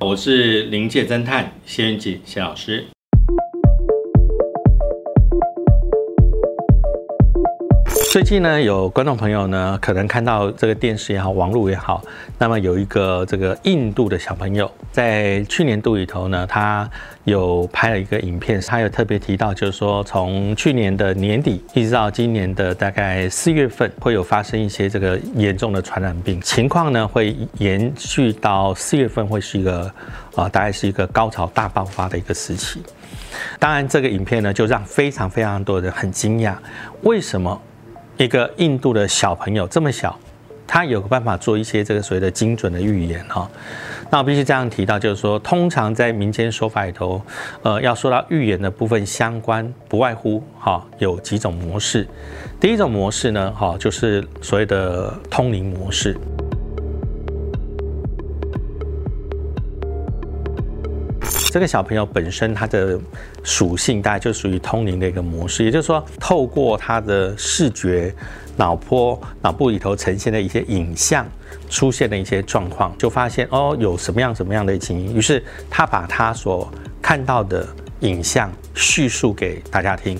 我是临界侦探谢云锦谢老师。最近呢，有观众朋友呢，可能看到这个电视也好，网络也好，那么有一个这个印度的小朋友，在去年度里头呢，他有拍了一个影片，他有特别提到，就是说从去年的年底一直到今年的大概四月份，会有发生一些这个严重的传染病情况呢，会延续到四月份，会是一个啊，大概是一个高潮大爆发的一个时期。当然，这个影片呢，就让非常非常多人很惊讶，为什么？一个印度的小朋友这么小，他有个办法做一些这个所谓的精准的预言哈。那我必须这样提到，就是说，通常在民间说法里头，呃，要说到预言的部分相关，不外乎哈有几种模式。第一种模式呢，哈就是所谓的通灵模式。这个小朋友本身他的属性大概就属于通灵的一个模式，也就是说，透过他的视觉、脑波、脑部里头呈现的一些影像，出现的一些状况，就发现哦有什么样什么样的情形，于是他把他所看到的影像叙述给大家听。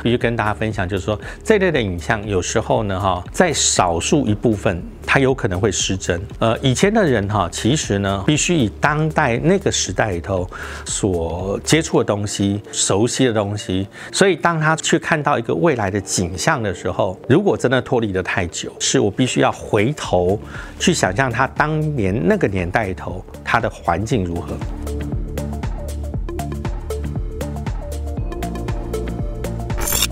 必须跟大家分享，就是说这类的影像有时候呢，哈，在少数一部分，它有可能会失真。呃，以前的人哈，其实呢，必须以当代那个时代里头所接触的东西、熟悉的东西，所以当他去看到一个未来的景象的时候，如果真的脱离的太久，是我必须要回头去想象他当年那个年代里头他的环境如何。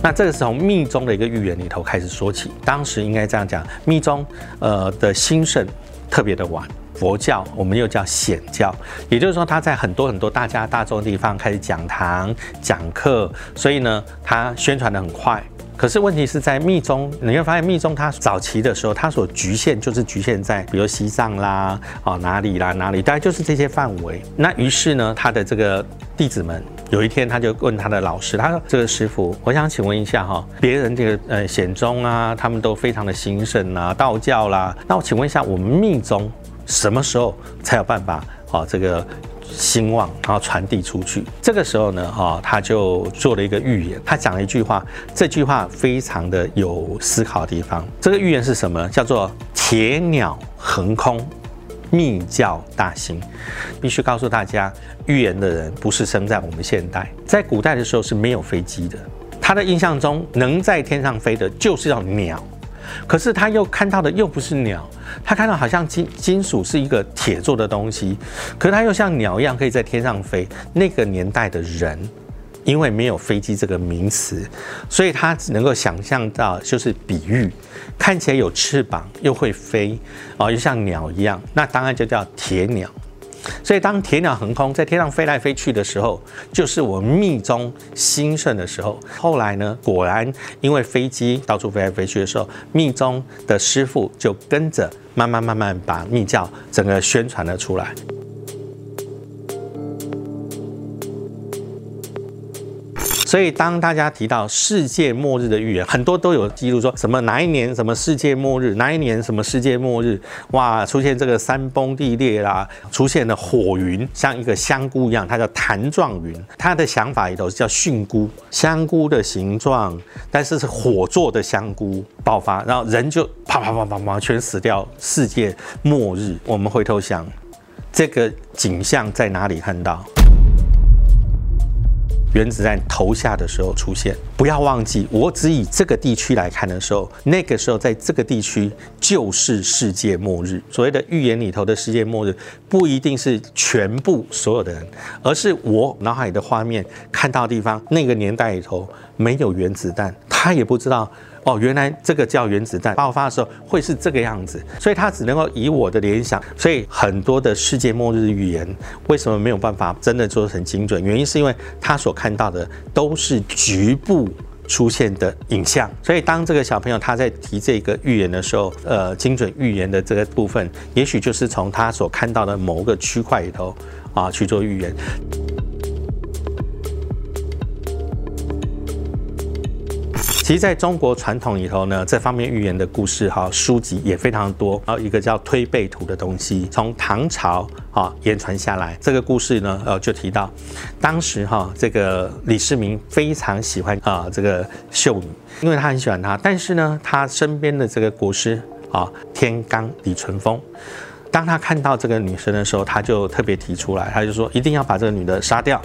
那这个是从密宗的一个预言里头开始说起。当时应该这样讲，密宗呃的兴盛特别的晚，佛教我们又叫显教，也就是说他在很多很多大家大众的地方开始讲堂讲课，所以呢，他宣传的很快。可是问题是在密宗，你会发现密宗它早期的时候，它所局限就是局限在比如西藏啦，哦哪里啦哪里，大概就是这些范围。那于是呢，他的这个弟子们有一天他就问他的老师，他说：“这个师傅，我想请问一下哈，别人这个呃显宗啊，他们都非常的兴盛啊，道教啦，那我请问一下，我们密宗什么时候才有办法哦这个？”兴旺，然后传递出去。这个时候呢，哈，他就做了一个预言。他讲了一句话，这句话非常的有思考的地方。这个预言是什么？叫做“铁鸟横空，密教大兴”。必须告诉大家，预言的人不是生在我们现代，在古代的时候是没有飞机的。他的印象中，能在天上飞的就是要鸟。可是他又看到的又不是鸟，他看到好像金金属是一个铁做的东西，可是他又像鸟一样可以在天上飞。那个年代的人，因为没有飞机这个名词，所以他只能够想象到就是比喻，看起来有翅膀又会飞，哦，又像鸟一样，那当然就叫铁鸟。所以，当铁鸟横空在天上飞来飞去的时候，就是我密宗兴盛的时候。后来呢，果然因为飞机到处飞来飞去的时候，密宗的师傅就跟着慢慢慢慢把密教整个宣传了出来。所以，当大家提到世界末日的预言，很多都有记录，说什么哪一年什么世界末日，哪一年什么世界末日，哇，出现这个山崩地裂啦，出现了火云，像一个香菇一样，它叫弹状云。他的想法里头叫蕈菇，香菇的形状，但是是火做的香菇爆发，然后人就啪啪啪啪啪全死掉，世界末日。我们回头想，这个景象在哪里看到？原子弹投下的时候出现，不要忘记，我只以这个地区来看的时候，那个时候在这个地区就是世界末日。所谓的预言里头的世界末日，不一定是全部所有的人，而是我脑海的画面看到的地方，那个年代里头没有原子弹，他也不知道。哦，原来这个叫原子弹爆发的时候会是这个样子，所以他只能够以我的联想，所以很多的世界末日预言为什么没有办法真的做成精准？原因是因为他所看到的都是局部出现的影像，所以当这个小朋友他在提这个预言的时候，呃，精准预言的这个部分，也许就是从他所看到的某个区块里头啊去做预言。其实在中国传统里头呢，这方面预言的故事哈书籍也非常多。然后一个叫推背图的东西，从唐朝啊延传下来。这个故事呢，呃，就提到当时哈这个李世民非常喜欢啊这个秀女，因为他很喜欢她。但是呢，他身边的这个国师啊天罡李淳风。当他看到这个女生的时候，他就特别提出来，他就说一定要把这个女的杀掉，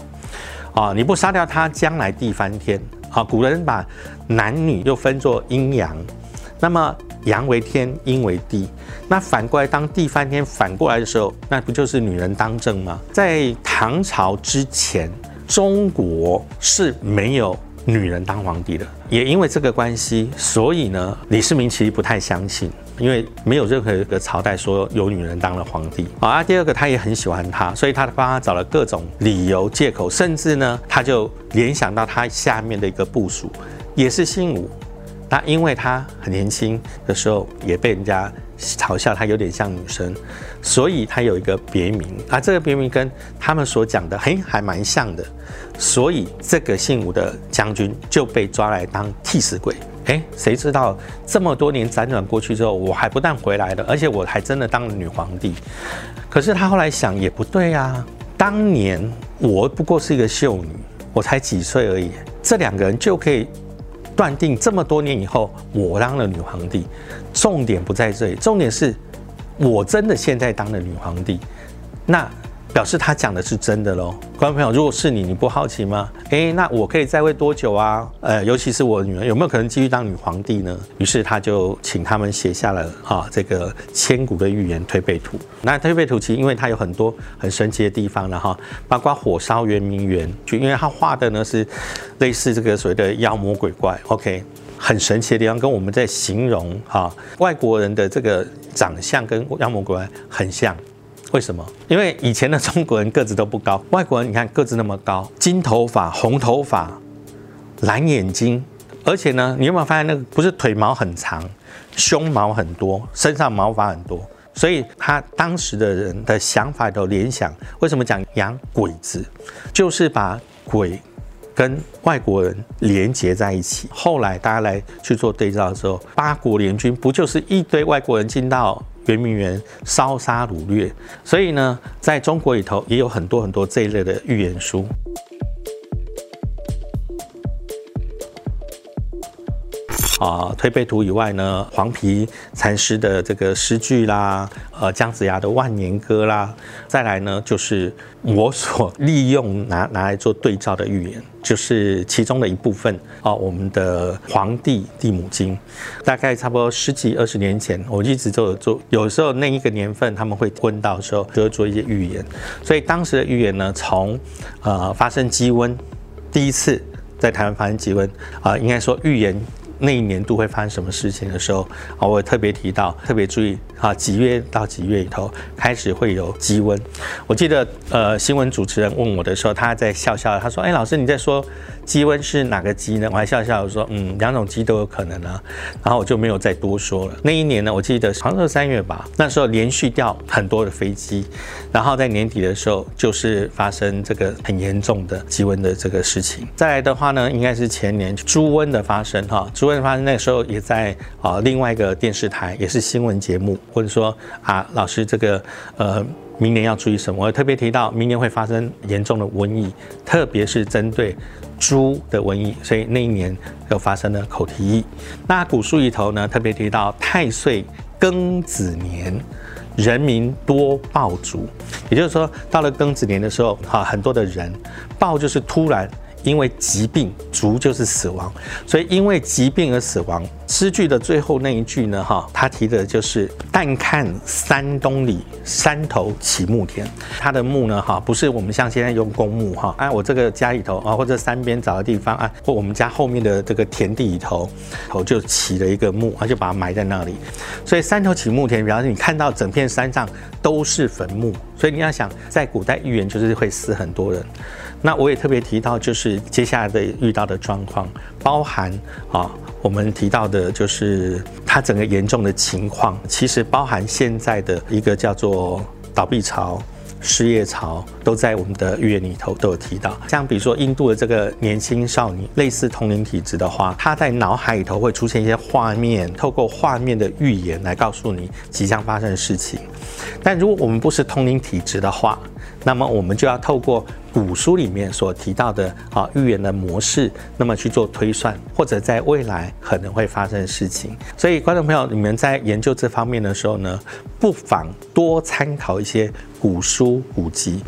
啊，你不杀掉她，将来地翻天。好，古人把男女又分作阴阳，那么阳为天，阴为地。那反过来，当地翻天反过来的时候，那不就是女人当政吗？在唐朝之前，中国是没有。女人当皇帝的，也因为这个关系，所以呢，李世民其实不太相信，因为没有任何一个朝代说有女人当了皇帝啊。第二个，他也很喜欢她，所以他帮他找了各种理由借口，甚至呢，他就联想到他下面的一个部属也是姓武，那因为他很年轻的时候也被人家嘲笑他有点像女生，所以他有一个别名啊，这个别名跟他们所讲的嘿还蛮像的。所以这个姓武的将军就被抓来当替死鬼。哎，谁知道这么多年辗转过去之后，我还不但回来了，而且我还真的当了女皇帝。可是他后来想也不对啊，当年我不过是一个秀女，我才几岁而已，这两个人就可以断定这么多年以后我当了女皇帝。重点不在这里，重点是我真的现在当了女皇帝，那。表示他讲的是真的喽，观众朋友，如果是你，你不好奇吗？诶，那我可以在位多久啊？呃，尤其是我女儿，有没有可能继续当女皇帝呢？于是他就请他们写下了啊这个千古的预言推背图。那推背图其实因为它有很多很神奇的地方了哈，包括火烧圆明园，就因为他画的呢是类似这个所谓的妖魔鬼怪，OK，很神奇的地方，跟我们在形容哈外国人的这个长相跟妖魔鬼怪很像。为什么？因为以前的中国人个子都不高，外国人你看个子那么高，金头发、红头发、蓝眼睛，而且呢，你有没有发现那个不是腿毛很长，胸毛很多，身上毛发很多，所以他当时的人的想法都联想，为什么讲养鬼子，就是把鬼跟外国人连接在一起。后来大家来去做对照的时候，八国联军不就是一堆外国人进到？圆明园烧杀掳掠，所以呢，在中国里头也有很多很多这一类的预言书。啊，推背图以外呢，黄皮禅师的这个诗句啦，呃，姜子牙的万年歌啦，再来呢，就是我所利用拿拿来做对照的预言，就是其中的一部分啊，我们的黄帝地母经，大概差不多十几二十年前，我一直都有做，有时候那一个年份他们会问到的时候，就会做一些预言，所以当时的预言呢，从呃发生鸡瘟，第一次在台湾发生鸡瘟啊，应该说预言。那一年度会发生什么事情的时候啊，我特别提到，特别注意啊，几月到几月里头开始会有积温。我记得呃，新闻主持人问我的时候，他在笑笑，他说：“哎，老师你在说鸡瘟是哪个鸡呢？”我还笑笑说：“嗯，两种鸡都有可能啊。”然后我就没有再多说了。那一年呢，我记得好像是三月吧，那时候连续掉很多的飞机，然后在年底的时候就是发生这个很严重的鸡瘟的这个事情。再来的话呢，应该是前年猪瘟的发生哈，猪瘟。发生那时候也在啊另外一个电视台，也是新闻节目，或者说啊老师这个呃明年要注意什么？我特别提到明年会发生严重的瘟疫，特别是针对猪的瘟疫，所以那一年又发生了口蹄疫。那古书里头呢特别提到太岁庚子年，人民多暴卒，也就是说到了庚子年的时候，哈很多的人暴就是突然。因为疾病，卒就是死亡，所以因为疾病而死亡。诗句的最后那一句呢，哈，他提的就是“但看山东里山头起木田”。他的墓呢，哈，不是我们像现在用公墓，哈，哎，我这个家里头啊，或者山边找个地方啊，或我们家后面的这个田地里头，头就起了一个墓，他就把它埋在那里。所以山头起木田，表示你看到整片山上都是坟墓。所以你要想，在古代预言就是会死很多人。那我也特别提到，就是接下来的遇到的状况，包含啊，我们提到的就是它整个严重的情况，其实包含现在的一个叫做倒闭潮，失业潮，都在我们的预言里头都有提到。像比如说印度的这个年轻少女，类似通灵体质的话，她在脑海里头会出现一些画面，透过画面的预言来告诉你即将发生的事情。但如果我们不是通灵体质的话，那么我们就要透过古书里面所提到的啊预言的模式，那么去做推算，或者在未来可能会发生的事情。所以，观众朋友，你们在研究这方面的时候呢，不妨多参考一些古书古籍。